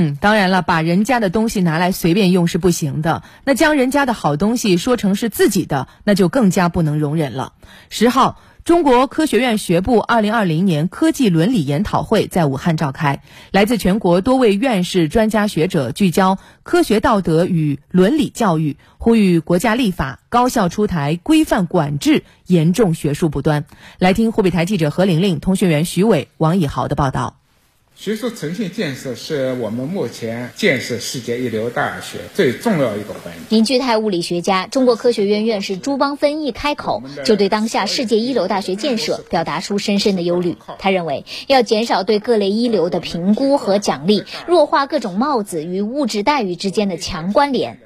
嗯，当然了，把人家的东西拿来随便用是不行的。那将人家的好东西说成是自己的，那就更加不能容忍了。十号。中国科学院学部二零二零年科技伦理研讨会在武汉召开，来自全国多位院士、专家学者聚焦科学道德与伦理教育，呼吁国家立法、高校出台规范管制，严重学术不端。来听湖北台记者何玲玲、通讯员徐伟、王以豪的报道。学术诚信建设是我们目前建设世界一流大学最重要一个环节。凝聚态物理学家、中国科学院院士朱邦芬一开口，就对当下世界一流大学建设表达出深深的忧虑。他认为，要减少对各类一流的评估和奖励，弱化各种帽子与物质待遇之间的强关联，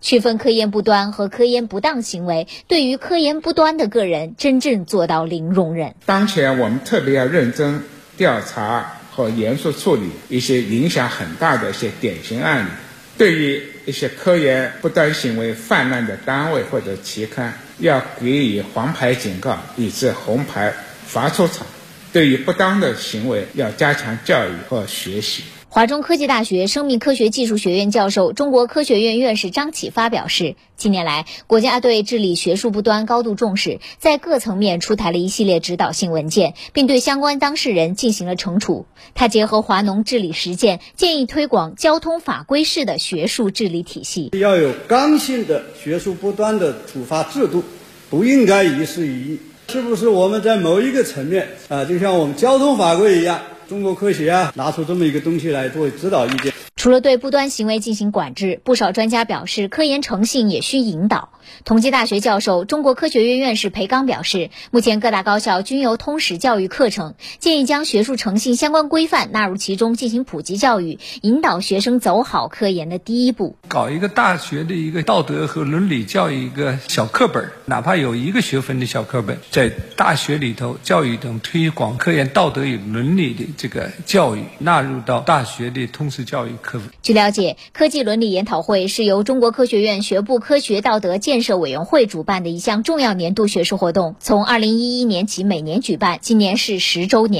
区分科研不端和科研不当行为，对于科研不端的个人，真正做到零容忍。当前我们特别要认真调查。和严肃处理一些影响很大的一些典型案例，对于一些科研不当行为泛滥的单位或者期刊，要给予黄牌警告，以致红牌罚出场。对于不当的行为，要加强教育和学习。华中科技大学生命科学技术学院教授、中国科学院院士张启发表示，近年来，国家对治理学术不端高度重视，在各层面出台了一系列指导性文件，并对相关当事人进行了惩处。他结合华农治理实践，建议推广交通法规式的学术治理体系，要有刚性的学术不端的处罚制度，不应该一事一议。是不是我们在某一个层面啊，就像我们交通法规一样？中国科学啊，拿出这么一个东西来作为指导意见。除了对不端行为进行管制，不少专家表示，科研诚信也需引导。同济大学教授、中国科学院院士裴刚表示，目前各大高校均有通识教育课程，建议将学术诚信相关规范纳入其中进行普及教育，引导学生走好科研的第一步。搞一个大学的一个道德和伦理教育一个小课本，哪怕有一个学分的小课本，在大学里头教育等推广科研道德与伦理的这个教育纳入到大学的通识教育。据了解，科技伦理研讨会是由中国科学院学部科学道德建设委员会主办的一项重要年度学术活动，从二零一一年起每年举办，今年是十周年。